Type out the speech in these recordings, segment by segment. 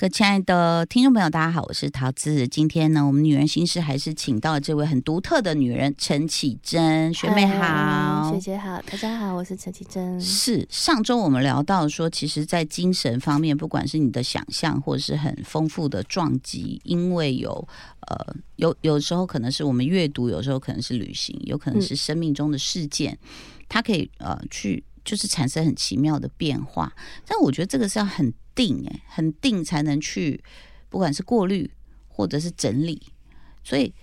各位亲爱的听众朋友，大家好，我是桃子。今天呢，我们女人心事还是请到了这位很独特的女人陈绮贞学妹好，学姐好，大家好，我是陈绮贞。是上周我们聊到说，其实，在精神方面，不管是你的想象，或者是很丰富的撞击，因为有呃有有时候可能是我们阅读，有时候可能是旅行，有可能是生命中的事件，它可以呃去就是产生很奇妙的变化。但我觉得这个是要很。定哎，很定才能去，不管是过滤或者是整理。所以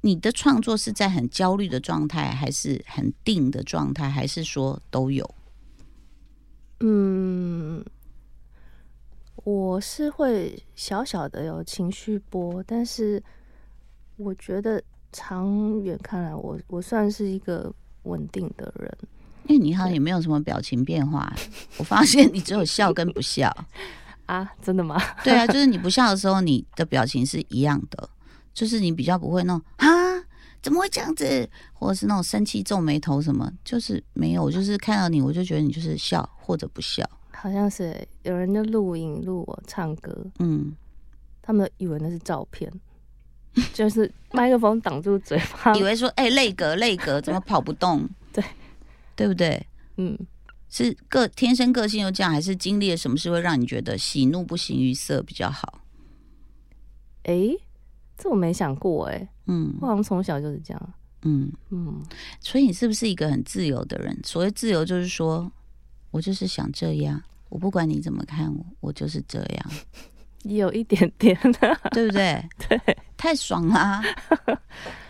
你的创作是在很焦虑的状态，还是很定的状态，还是说都有？嗯，我是会小小的有情绪波，但是我觉得长远看来，我我算是一个稳定的人。因为你好像也没有什么表情变化，我发现你只有笑跟不笑 啊，真的吗？对啊，就是你不笑的时候，你的表情是一样的，就是你比较不会那种啊，怎么会这样子，或者是那种生气皱眉头什么，就是没有，就是看到你我就觉得你就是笑或者不笑，好像是有人就录影录我唱歌，嗯，他们以为那是照片，就是麦克风挡住嘴巴，以为说哎泪格泪格怎么跑不动？对。不对？嗯，是个天生个性又这样，还是经历了什么事会让你觉得喜怒不形于色比较好？哎，这我没想过哎。嗯，我好像从小就是这样。嗯嗯，所以你是不是一个很自由的人？所谓自由，就是说我就是想这样，我不管你怎么看我，我就是这样。有一点点，对不对？对，太爽啦！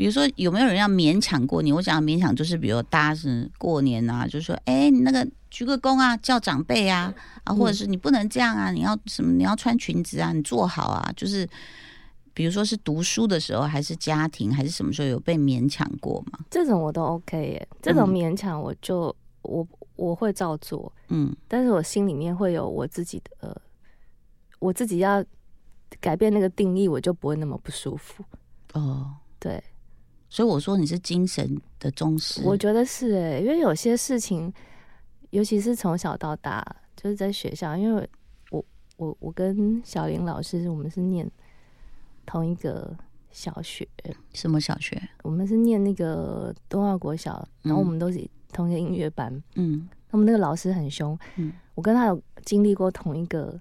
比如说，有没有人要勉强过你？我讲勉强就是，比如大家是过年啊，就是说，哎，你那个鞠个躬啊，叫长辈啊，啊，或者是你不能这样啊，你要什么？你要穿裙子啊，你坐好啊。就是，比如说是读书的时候，还是家庭，还是什么时候有被勉强过吗？这种我都 OK 耶，这种勉强我就我我会照做，嗯，但是我心里面会有我自己的，呃，我自己要改变那个定义，我就不会那么不舒服。哦，对。所以我说你是精神的忠实，我觉得是哎，因为有些事情，尤其是从小到大，就是在学校，因为我我我跟小林老师，我们是念同一个小学，什么小学？我们是念那个东华国小，然后我们都是同一个音乐班，嗯，他们那个老师很凶，嗯，我跟他有经历过同一个，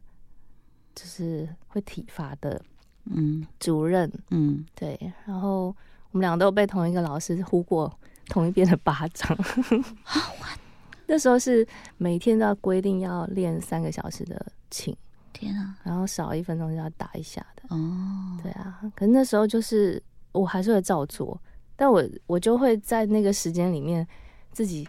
就是会体罚的，嗯，主任，嗯，对，然后。我们两个都被同一个老师呼过同一边的巴掌。那时候是每天都要规定要练三个小时的琴，天啊！然后少一分钟就要打一下的。哦，对啊。可是那时候就是我还是会照做，但我我就会在那个时间里面自己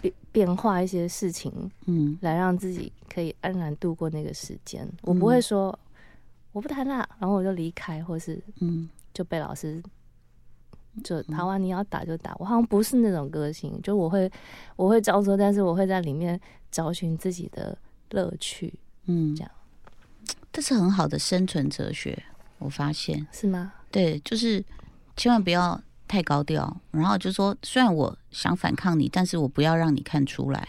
变变化一些事情，嗯，来让自己可以安然度过那个时间。我不会说我不弹了，然后我就离开，或是嗯就被老师。就台湾你要打就打，我好像不是那种个性，就我会我会照做，但是我会在里面找寻自己的乐趣，嗯，这样，这是很好的生存哲学，我发现是吗？对，就是千万不要太高调，然后就说虽然我想反抗你，但是我不要让你看出来，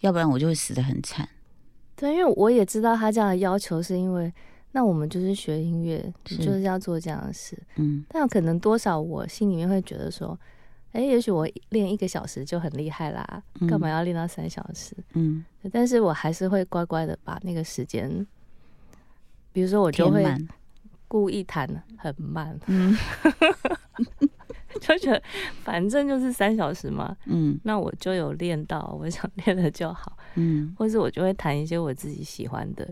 要不然我就会死的很惨。对，因为我也知道他这样的要求是因为。那我们就是学音乐，就是要做这样的事。嗯，但可能多少我心里面会觉得说，哎，也许我练一个小时就很厉害啦，干嘛要练到三小时？嗯，但是我还是会乖乖的把那个时间，比如说我就会故意弹很慢，嗯，就觉得反正就是三小时嘛，嗯，那我就有练到我想练的就好，嗯，或是我就会弹一些我自己喜欢的，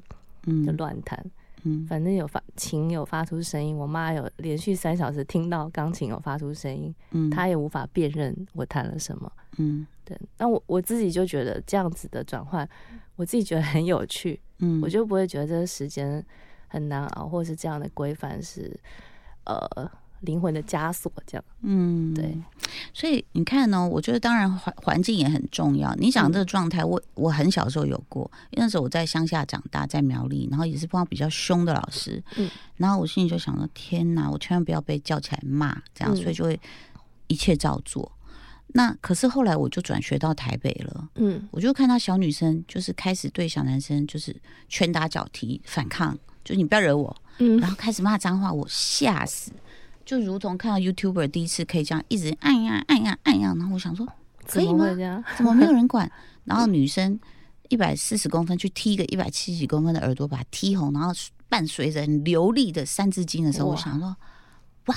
嗯，就乱弹。嗯，反正有发琴有发出声音，我妈有连续三小时听到钢琴有发出声音，嗯，她也无法辨认我弹了什么，嗯，对。那我我自己就觉得这样子的转换，我自己觉得很有趣，嗯，我就不会觉得这个时间很难熬，或是这样的规范是，呃。灵魂的枷锁，这样，嗯，对，所以你看呢，我觉得当然环环境也很重要。你想这个状态，我我很小时候有过，因为那时候我在乡下长大，在苗栗，然后也是碰到比较凶的老师，嗯，然后我心里就想说，天哪，我千万不要被叫起来骂，这样，所以就会一切照做。那可是后来我就转学到台北了，嗯，我就看到小女生就是开始对小男生就是拳打脚踢反抗，就是你不要惹我，嗯，然后开始骂脏话，我吓死，就如同看到 YouTuber 第一次可以这样一直按呀按呀按呀，然后我想说可以吗？怎么没有人管？然后女生一百四十公分去踢一个一百七十几公分的耳朵，把它踢红，然后伴随着流利的三字经的时候，我想说哇，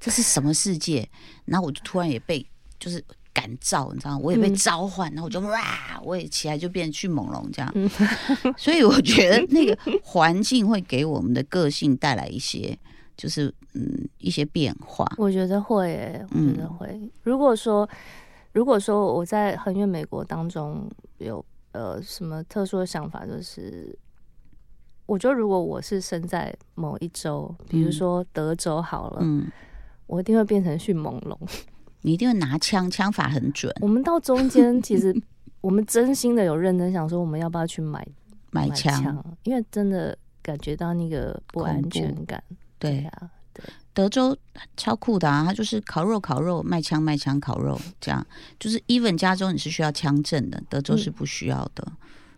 这是什么世界？然后我就突然也被。就是感召，你知道，我也被召唤，然后我就哇，我也起来就变迅猛龙这样。所以我觉得那个环境会给我们的个性带来一些，就是嗯一些变化。我觉得会，我觉得会。如果说如果说我在横越美国当中有呃什么特殊的想法，就是我觉得如果我是生在某一州，比如说德州好了，嗯，我一定会变成迅猛龙。你一定会拿枪，枪法很准。我们到中间，其实 我们真心的有认真想说，我们要不要去买买枪？因为真的感觉到那个不安全感。对啊，对，德州超酷的啊！他就是烤肉，烤肉卖枪，卖枪烤肉，这样就是 even 加州你是需要枪证的，德州是不需要的。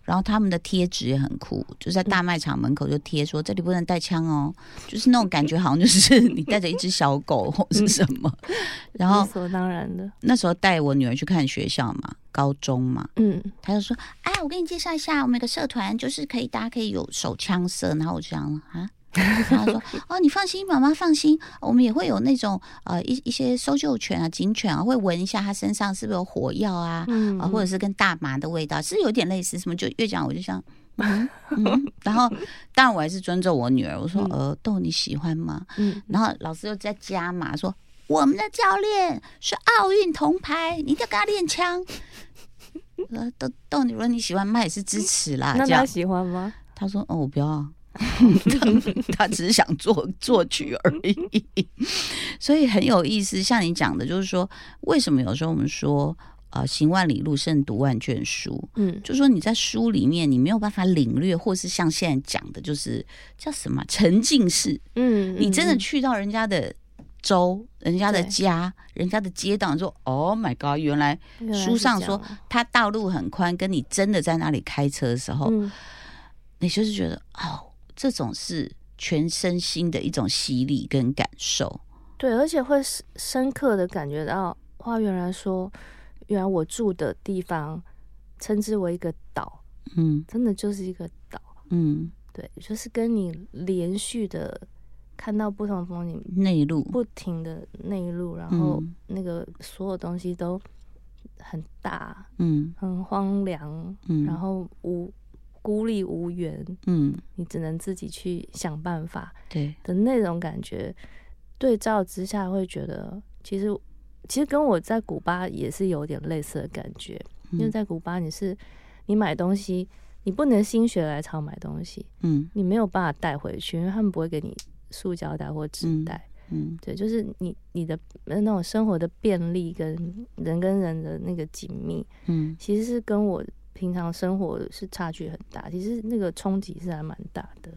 然后他们的贴纸也很酷，就在大卖场门口就贴说这里不能带枪哦，就是那种感觉，好像就是 你带着一只小狗或是什么。然后理所当然的，那时候带我女儿去看学校嘛，高中嘛，嗯，他就说，哎，我给你介绍一下，我们有个社团，就是可以大家可以有手枪社。然后我就想啊。他说：“ 哦，你放心，妈妈放心，我们也会有那种呃一一些搜救犬啊、警犬啊，会闻一下它身上是不是有火药啊，啊，或者是跟大麻的味道，是有点类似什么。就越讲我就想，嗯，然后当然我还是尊重我女儿，我说呃豆你喜欢吗？嗯，然后老师又在加码说，我们的教练是奥运铜牌，你一定要跟他练枪。呃，豆豆你说你喜欢吗？也是支持啦。那他喜欢吗？他说哦，我不要。” 他只是想做作曲而已，所以很有意思。像你讲的，就是说，为什么有时候我们说，呃，行万里路胜读万卷书？嗯，就说你在书里面，你没有办法领略，或是像现在讲的，就是叫什么沉浸式。嗯，你真的去到人家的州、人家的家、人家的街道，说：“Oh my god！” 原来书上说他道路很宽，跟你真的在那里开车的时候，你就是觉得哦。这种是全身心的一种洗礼跟感受，对，而且会深刻的感觉到，哇，原来说，原来我住的地方称之为一个岛，嗯，真的就是一个岛，嗯，对，就是跟你连续的看到不同风景，内陆不停的内陆，然后那个所有东西都很大，嗯，很荒凉，嗯，然后无。孤立无援，嗯，你只能自己去想办法，对。的那种感觉，对照之下会觉得，其实其实跟我在古巴也是有点类似的感觉，因为在古巴你是你买东西，你不能心血来潮买东西，嗯，你没有办法带回去，因为他们不会给你塑胶袋或纸袋，嗯，对，就是你你的那种生活的便利跟人跟人的那个紧密，嗯，其实是跟我。平常生活是差距很大，其实那个冲击是还蛮大的。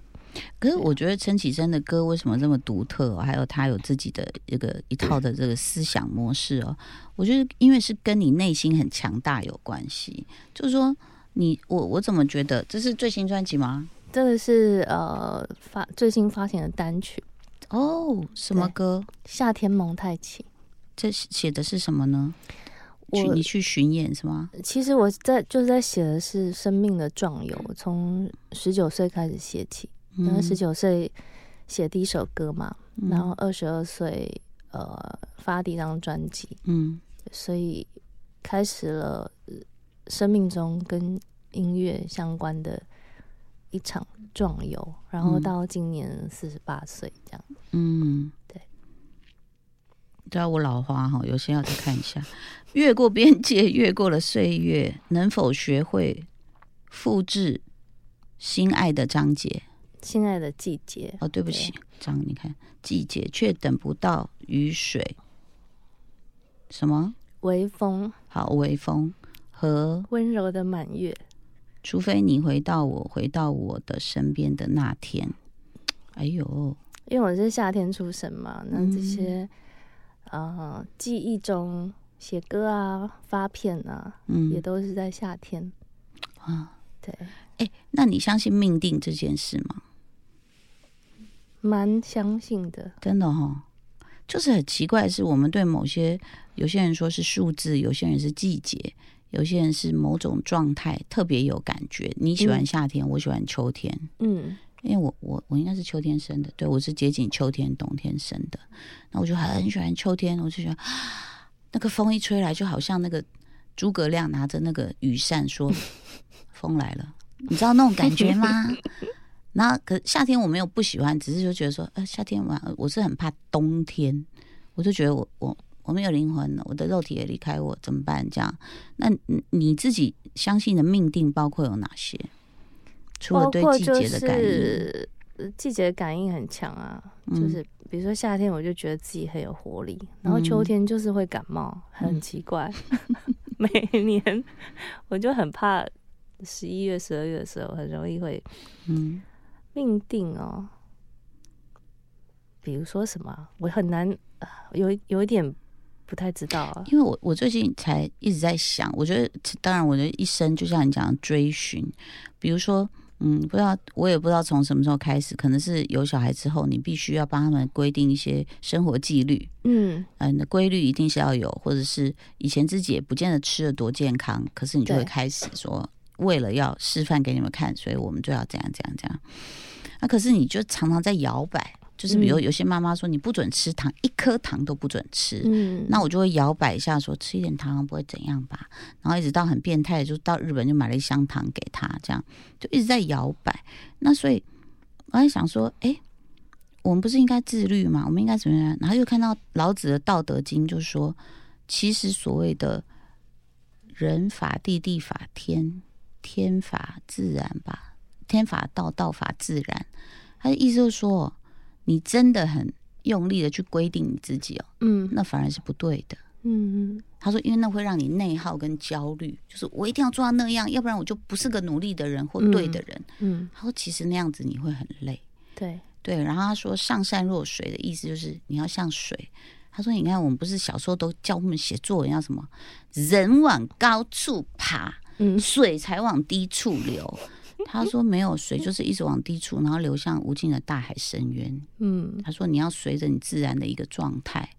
可是我觉得陈绮贞的歌为什么这么独特？还有她有自己的一个一套的这个思想模式哦。我觉得因为是跟你内心很强大有关系。就是说，你我我怎么觉得这是最新专辑吗？这个是呃发最新发行的单曲哦。什么歌？夏天蒙太奇。这写的是什么呢？我你去巡演是吗？其实我在就是在写的是生命的壮游，从十九岁开始写起，然后十九岁写第一首歌嘛，然后二十二岁呃发第一张专辑，嗯，所以开始了生命中跟音乐相关的一场壮游，然后到今年四十八岁这样，嗯，对。对啊，我老花哈，有些要再看一下。越过边界，越过了岁月，能否学会复制心爱的章节？心爱的季节？哦，对不起，张，你看季节，却等不到雨水。什么？微风？好，微风和温柔的满月。除非你回到我，回到我的身边的那天。哎呦，因为我是夏天出生嘛，那这些。呃，记忆中写歌啊、发片啊，嗯，也都是在夏天。啊，对。哎，那你相信命定这件事吗？蛮相信的，真的哈。就是很奇怪，是我们对某些有些人说是数字，有些人是季节，有些人是某种状态特别有感觉。你喜欢夏天，我喜欢秋天。嗯，因为我我我应该是秋天生的，对我是接近秋天冬天生的。那我就很喜欢秋天，我就觉得那个风一吹来，就好像那个诸葛亮拿着那个羽扇说：“风来了。”你知道那种感觉吗？然后，可夏天我没有不喜欢，只是就觉得说，呃，夏天晚我是很怕冬天，我就觉得我我我没有灵魂了，我的肉体也离开我，怎么办？这样，那你自己相信的命定包括有哪些？除了对季节的感应，季节感应很强啊，就是比如说夏天，我就觉得自己很有活力，然后秋天就是会感冒，很奇怪，每年我就很怕十一月、十二月的时候很容易会，嗯。命定哦，比如说什么，我很难有有一点不太知道啊。因为我我最近才一直在想，我觉得当然我的一生就像你讲追寻，比如说嗯，不知道我也不知道从什么时候开始，可能是有小孩之后，你必须要帮他们规定一些生活纪律，嗯嗯，的规律一定是要有，或者是以前自己也不见得吃的多健康，可是你就会开始说。为了要示范给你们看，所以我们就要这样这样这样。那可是你就常常在摇摆，就是比如有些妈妈说你不准吃糖，一颗糖都不准吃。嗯，那我就会摇摆一下，说吃一点糖不会怎样吧。然后一直到很变态，就到日本就买了一箱糖给他，这样就一直在摇摆。那所以我在想说，哎，我们不是应该自律吗？我们应该怎么样？然后又看到老子的《道德经》，就说其实所谓的人法地，地法天。天法自然吧，天法道，道法自然。他的意思就是说，你真的很用力的去规定你自己哦，嗯，那反而是不对的。嗯嗯，他说，因为那会让你内耗跟焦虑，就是我一定要做到那样，要不然我就不是个努力的人或对的人。嗯，他说，其实那样子你会很累。对对，然后他说，上善若水的意思就是你要像水。他说，你看我们不是小时候都教我们写作文要什么，人往高处爬。嗯水才往低处流。他说没有水，就是一直往低处，然后流向无尽的大海深渊。嗯，他说你要随着你自然的一个状态。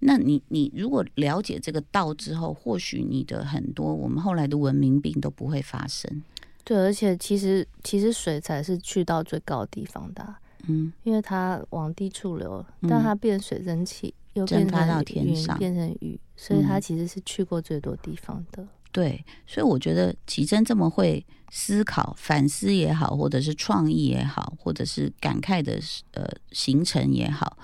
那你你如果了解这个道之后，或许你的很多我们后来的文明病都不会发生。对，而且其实其实水才是去到最高的地方的。嗯，因为它往低处流，但它变水蒸气又蒸发到天上，变成雨，所以它其实是去过最多地方的。对，所以我觉得奇珍这么会思考、反思也好，或者是创意也好，或者是感慨的呃行程也好，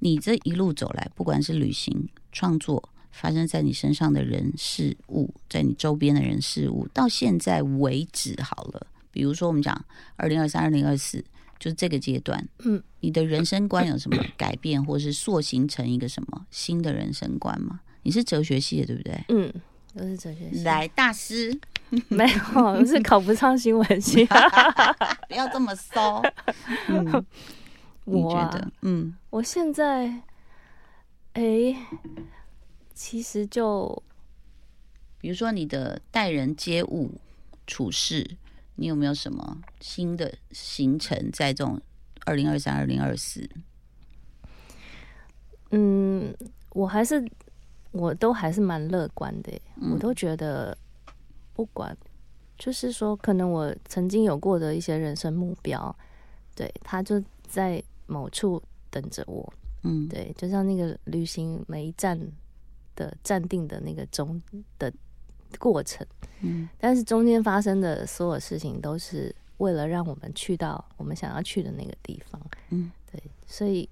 你这一路走来，不管是旅行、创作，发生在你身上的人事物，在你周边的人事物，到现在为止好了。比如说，我们讲二零二三、二零二四，就是这个阶段，嗯，你的人生观有什么改变，或是塑形成一个什么新的人生观吗？你是哲学系的，对不对？嗯。都是哲学系。来，大师，没有，我是考不上新闻系。不要这么骚。嗯，我觉得，嗯，我现在，哎，其实就，比如说你的待人接物、处事，你有没有什么新的行程在这种二零二三、二零二四？嗯，我还是。我都还是蛮乐观的，我都觉得不管，就是说，可能我曾经有过的一些人生目标，对他就在某处等着我，嗯，对，就像那个旅行每一站的站定的那个中的过程，嗯，但是中间发生的所有事情都是为了让我们去到我们想要去的那个地方，嗯，对，所以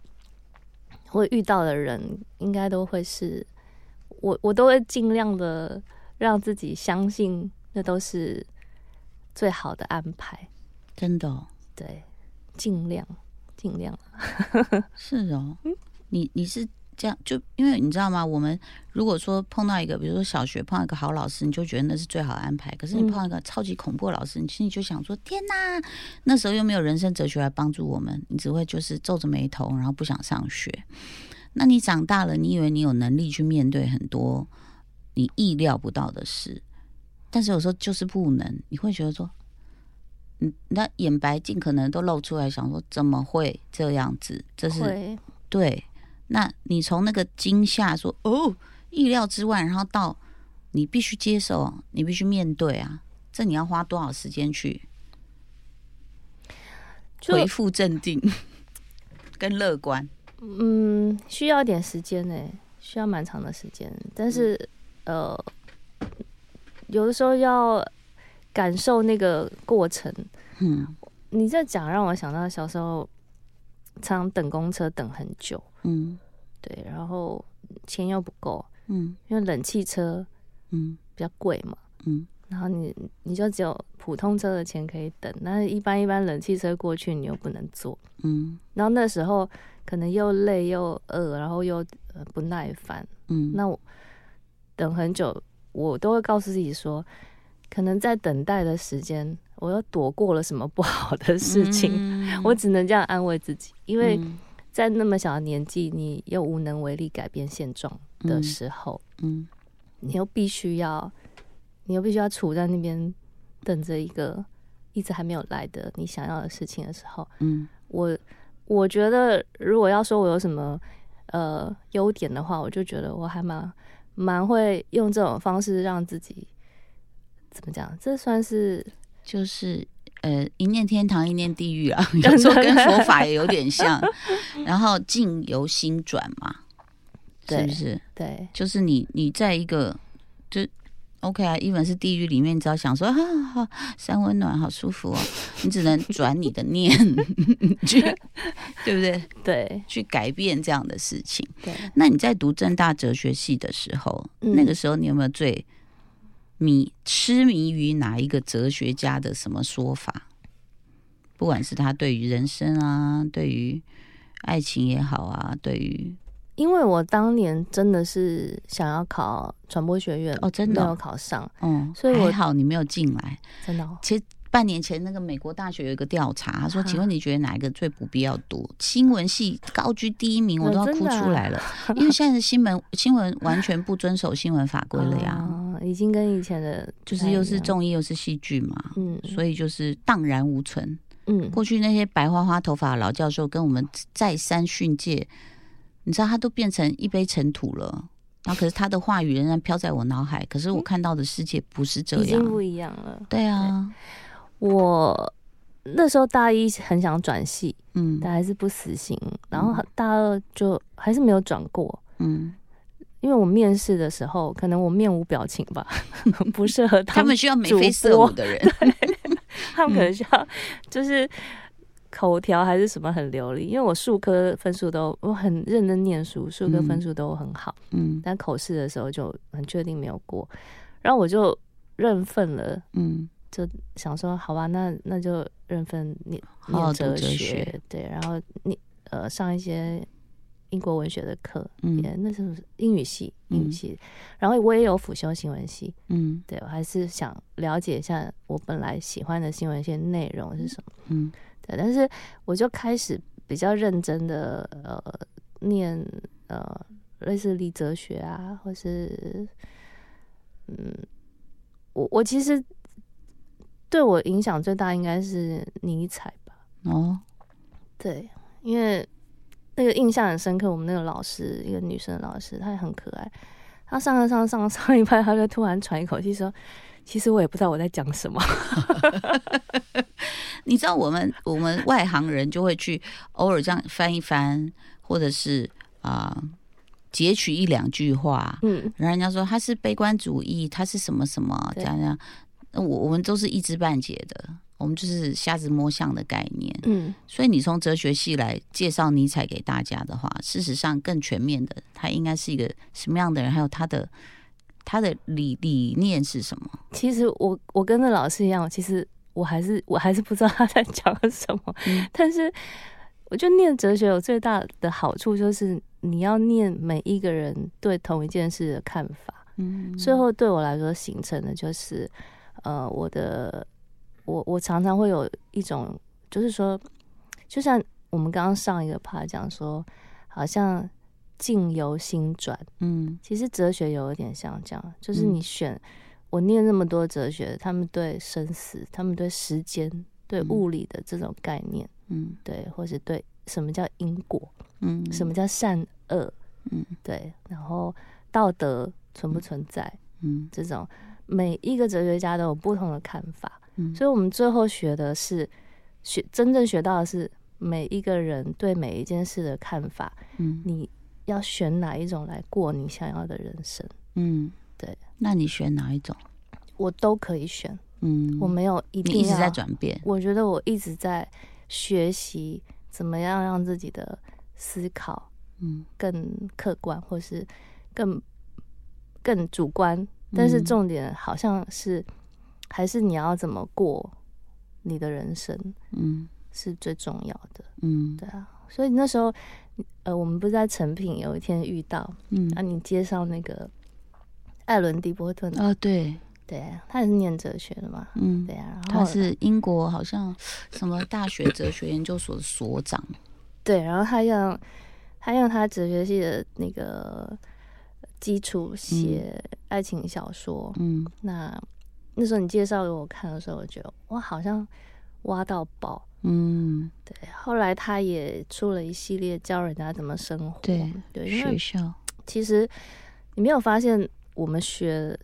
会遇到的人应该都会是。我我都会尽量的让自己相信，那都是最好的安排。真的，对，尽量尽量。是哦，你你是这样，就因为你知道吗？我们如果说碰到一个，比如说小学碰到一个好老师，你就觉得那是最好的安排。可是你碰到一个超级恐怖的老师，你心里就想说：天哪！那时候又没有人生哲学来帮助我们，你只会就是皱着眉头，然后不想上学。那你长大了，你以为你有能力去面对很多你意料不到的事，但是有时候就是不能，你会觉得说，嗯，那眼白尽可能都露出来，想说怎么会这样子？这是对。那你从那个惊吓说哦，意料之外，然后到你必须接受，你必须面对啊，这你要花多少时间去恢复镇定跟乐观？嗯，需要点时间呢，需要蛮长的时间，但是。呃，有的时候要感受那个过程。嗯，你这讲让我想到小时候常等公车等很久。嗯，对，然后钱又不够。嗯，因为冷气车，嗯，比较贵嘛。嗯，然后你你就只有普通车的钱可以等，但是一般一般冷气车过去你又不能坐。嗯，然后那时候可能又累又饿，然后又不耐烦。嗯，那我。等很久，我都会告诉自己说，可能在等待的时间，我又躲过了什么不好的事情。我只能这样安慰自己，因为在那么小的年纪，你又无能为力改变现状的时候，嗯，你又必须要，你又必须要处在那边等着一个一直还没有来的你想要的事情的时候，嗯，我我觉得如果要说我有什么呃优点的话，我就觉得我还蛮。蛮会用这种方式让自己怎么讲？这算是就是呃一念天堂一念地狱啊，有时候跟佛法也有点 像。然后境由心转嘛，是不是？对，就是你你在一个就 OK 啊，一本是地狱里面，你只要想说啊好三温暖好舒服哦，你只能转你的念去，对不对？对，去改变这样的事情。对，那你在读正大哲学系的时候，那个时候你有没有最迷痴迷于哪一个哲学家的什么说法？不管是他对于人生啊，对于爱情也好啊，对于。因为我当年真的是想要考传播学院哦，真的没有考上，嗯，所以还好你没有进来，真的。其实半年前那个美国大学有一个调查，他说：“请问你觉得哪一个最不必要读？新闻系高居第一名，我都要哭出来了。因为现在的新闻新闻完全不遵守新闻法规了呀，已经跟以前的，就是又是综艺又是戏剧嘛，嗯，所以就是荡然无存。嗯，过去那些白花花头发的老教授跟我们再三训诫。”你知道他都变成一杯尘土了，然后可是他的话语仍然飘在我脑海。可是我看到的世界不是这样，已经不一样了。对啊，我那时候大一很想转系，嗯，但还是不死心。然后大二就还是没有转过，嗯，因为我面试的时候可能我面无表情吧，不适合他们需要眉飞色舞的人，他们可能需要就是。口条还是什么很流利，因为我数科分数都我很认真念书，数科分数都很好，嗯，但口试的时候就很确定没有过，然后我就认份了，嗯，就想说好吧，那那就认份念念哲学，对，然后你呃上一些英国文学的课，嗯，那是英语系，英语系，然后我也有辅修新闻系，嗯，对我还是想了解一下我本来喜欢的新闻系内容是什么，嗯。但是我就开始比较认真的呃念呃类似理哲学啊，或是嗯，我我其实对我影响最大应该是尼采吧。哦，对，因为那个印象很深刻。我们那个老师，一个女生的老师，她也很可爱。她上上上上上一 半，她就突然喘一口气说。其实我也不知道我在讲什么，你知道，我们我们外行人就会去偶尔这样翻一翻，或者是啊截取一两句话，嗯，然后人家说他是悲观主义，他是什么什么这样这样，我我们都是一知半解的，我们就是瞎子摸象的概念，嗯，所以你从哲学系来介绍尼采给大家的话，事实上更全面的，他应该是一个什么样的人，还有他的。他的理理念是什么？其实我我跟着老师一样，其实我还是我还是不知道他在 讲什么。但是我觉得念哲学有最大的好处，就是你要念每一个人对同一件事的看法。嗯，最后对我来说形成的就是，呃，我的我我常常会有一种，就是说，就像我们刚刚上一个趴讲说，好像境由心转。嗯，其实哲学有一点像这样，就是你选我念那么多哲学，他们对生死，他们对时间、对物理的这种概念，嗯，对，或是对什么叫因果，嗯，什么叫善恶，嗯，对，然后道德存不存在，嗯，这种。每一个哲学家都有不同的看法，嗯，所以我们最后学的是学真正学到的是。每一个人对每一件事的看法，嗯，你要选哪一种来过你想要的人生？嗯，对。那你选哪一种？我都可以选。嗯，我没有一定。一直在转变。我觉得我一直在学习怎么样让自己的思考，嗯，更客观，或是更更主观。但是重点好像是还是你要怎么过你的人生？嗯。是最重要的，嗯，对啊，所以那时候，呃，我们不是在成品有一天遇到，嗯，啊，你介绍那个艾伦·迪波顿啊，对，对，他也是念哲学的嘛，嗯，对啊，他是英国好像什么大学哲学研究所的所长，对，然后他用他用他哲学系的那个基础写爱情小说，嗯，那那时候你介绍给我看的时候，我觉得哇，好像挖到宝。嗯，对。后来他也出了一系列教人家怎么生活。对对，学校其实你没有发现，我们学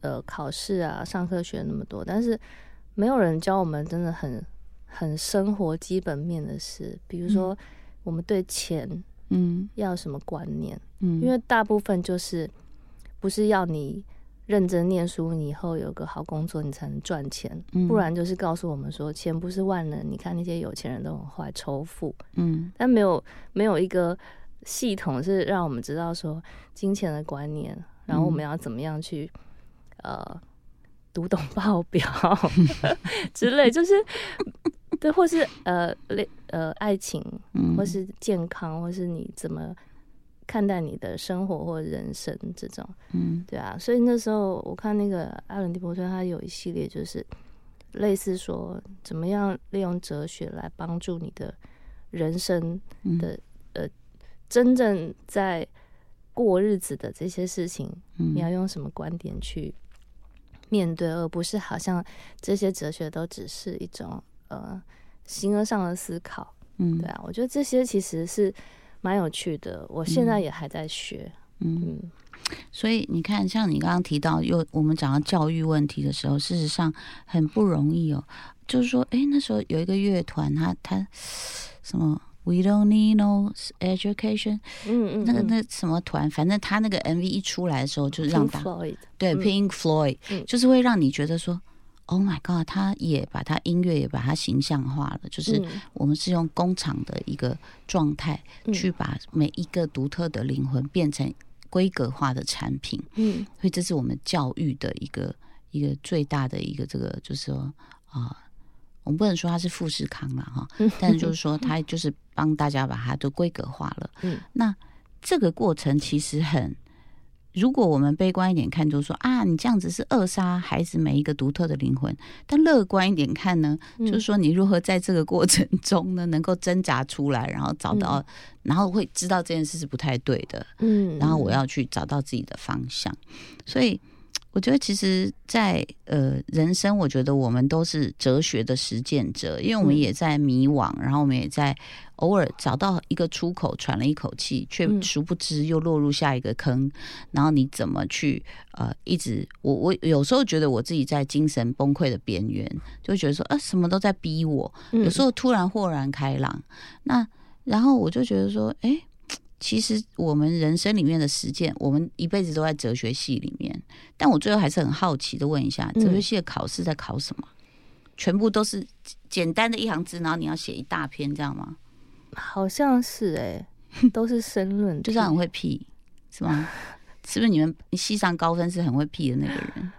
呃考试啊、上课学那么多，但是没有人教我们真的很很生活基本面的事。比如说，我们对钱，嗯，要什么观念？嗯，因为大部分就是不是要你。认真念书，你以后有个好工作，你才能赚钱。不然就是告诉我们说，钱不是万能。你看那些有钱人都很坏，仇富。嗯，但没有没有一个系统是让我们知道说金钱的观念，然后我们要怎么样去呃读懂报表 之类，就是对，或是呃类呃爱情，或是健康，或是你怎么。看待你的生活或人生这种，嗯，对啊，所以那时候我看那个艾伦·迪伯特，他有一系列就是类似说怎么样利用哲学来帮助你的人生的呃真正在过日子的这些事情，你要用什么观点去面对，而不是好像这些哲学都只是一种呃形而上的思考，嗯，对啊，我觉得这些其实是。蛮有趣的，我现在也还在学。嗯，所以你看，像你刚刚提到，又我们讲到教育问题的时候，事实上很不容易哦。就是说，哎，那时候有一个乐团，他他什么，We don't need no education。嗯嗯，那个那什么团，反正他那个 MV 一出来的时候，就是让大对 Pink Floyd，就是会让你觉得说。Oh my god！他也把他音乐也把它形象化了，就是我们是用工厂的一个状态去把每一个独特的灵魂变成规格化的产品。嗯，所以这是我们教育的一个一个最大的一个这个，就是说啊，我们不能说它是富士康了哈，但是就是说它就是帮大家把它都规格化了。嗯，那这个过程其实很。如果我们悲观一点看，就说啊，你这样子是扼杀孩子每一个独特的灵魂；但乐观一点看呢，就是说你如何在这个过程中呢，能够挣扎出来，然后找到，然后会知道这件事是不太对的，嗯，然后我要去找到自己的方向，所以。我觉得其实，在呃人生，我觉得我们都是哲学的实践者，因为我们也在迷惘，然后我们也在偶尔找到一个出口，喘了一口气，却殊不知又落入下一个坑。然后你怎么去呃一直？我我有时候觉得我自己在精神崩溃的边缘，就觉得说啊什么都在逼我。有时候突然豁然开朗，那然后我就觉得说，哎。其实我们人生里面的实践，我们一辈子都在哲学系里面。但我最后还是很好奇的问一下，哲学系的考试在考什么？全部都是简单的一行字，然后你要写一大篇，这样吗？好像是哎，都是申论，就是很会屁，是吗？是不是你们系上高分是很会屁的那个人？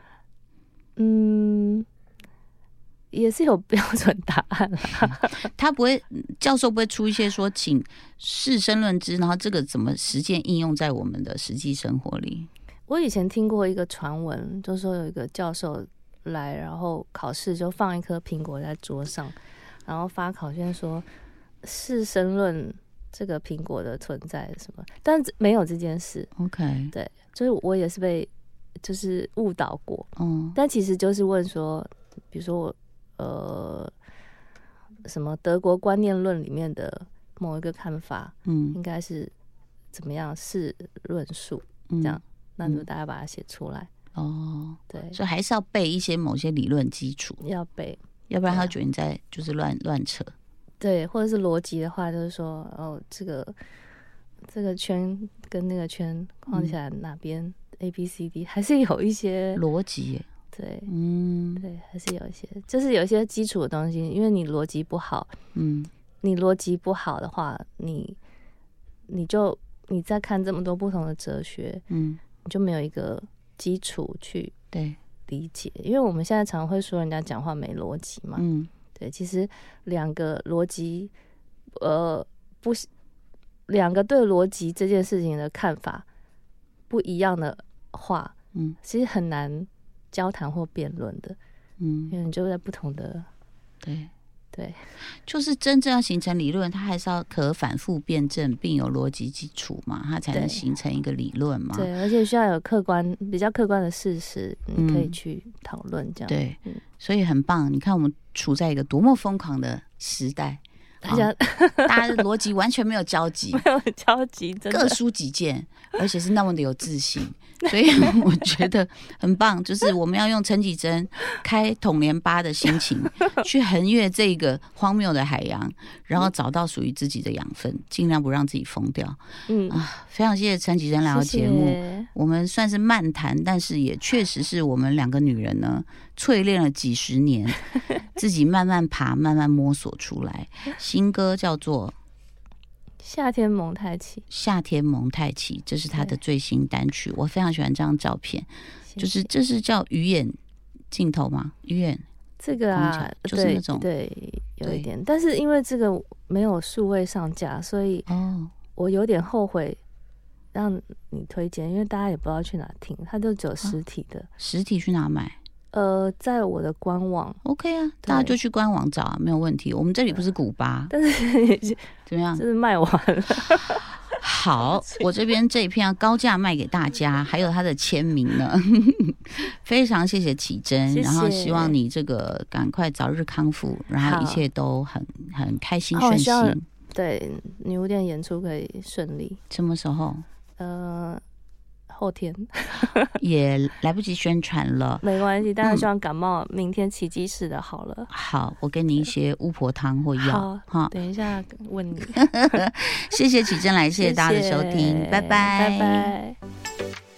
嗯。也是有标准答案，他不会，教授不会出一些说，请试申论之，然后这个怎么实践应用在我们的实际生活里？我以前听过一个传闻，就说有一个教授来，然后考试就放一颗苹果在桌上，然后发考卷说试申论这个苹果的存在什么，但没有这件事。OK，对，就是我也是被就是误导过。嗯，但其实就是问说，比如说我呃什么德国观念论里面的某一个看法，嗯，应该是怎么样是论述这样，那就大家把它写出来。哦，对，所以还是要背一些某些理论基础，要背，要不然他觉得你在就是乱乱扯。对，或者是逻辑的话，就是说，哦，这个这个圈跟那个圈框起来哪边 A B C D 还是有一些逻辑。对，嗯，对，还是有一些，就是有一些基础的东西，因为你逻辑不好，嗯，你逻辑不好的话，你你就你在看这么多不同的哲学，嗯，你就没有一个基础去对。理解，因为我们现在常会说人家讲话没逻辑嘛，嗯。对，其实两个逻辑，呃，不，两个对逻辑这件事情的看法不一样的话，嗯，其实很难交谈或辩论的，嗯，因为你就在不同的，对。对，就是真正要形成理论，它还是要可反复辩证，并有逻辑基础嘛，它才能形成一个理论嘛。对，而且需要有客观、比较客观的事实，你可以去讨论这样。对，所以很棒。你看，我们处在一个多么疯狂的时代。大家，大家的逻辑完全没有交集，没有交集，各抒己见，而且是那么的有自信，所以我觉得很棒。就是我们要用陈绮贞开统联八的心情，去横越这个荒谬的海洋，然后找到属于自己的养分，尽量不让自己疯掉。嗯啊，非常谢谢陈绮贞来到节目，我们算是漫谈，但是也确实是我们两个女人呢。淬炼了几十年，自己慢慢爬，慢慢摸索出来。新歌叫做《夏天蒙太奇》，夏天蒙太奇，这是他的最新单曲。我非常喜欢这张照片，就是这是叫鱼眼镜头吗？鱼眼这个啊，就是那种对，有一点。但是因为这个没有数位上架，所以哦，我有点后悔让你推荐，因为大家也不知道去哪听，它就只有实体的，实体去哪买？呃，在我的官网，OK 啊，大家就去官网找啊，没有问题。我们这里不是古巴，但是怎么样？就是卖完了。好，我这边这一片要高价卖给大家，还有他的签名呢。非常谢谢启真，然后希望你这个赶快早日康复，然后一切都很很开心顺心。对，女巫店演出可以顺利。什么时候？呃。后天 也来不及宣传了，没关系。但是希望感冒明天奇迹似的好了。好，我给你一些巫婆汤或药。好，等一下问你。谢谢启真来，谢谢大家的收听，拜拜，拜拜。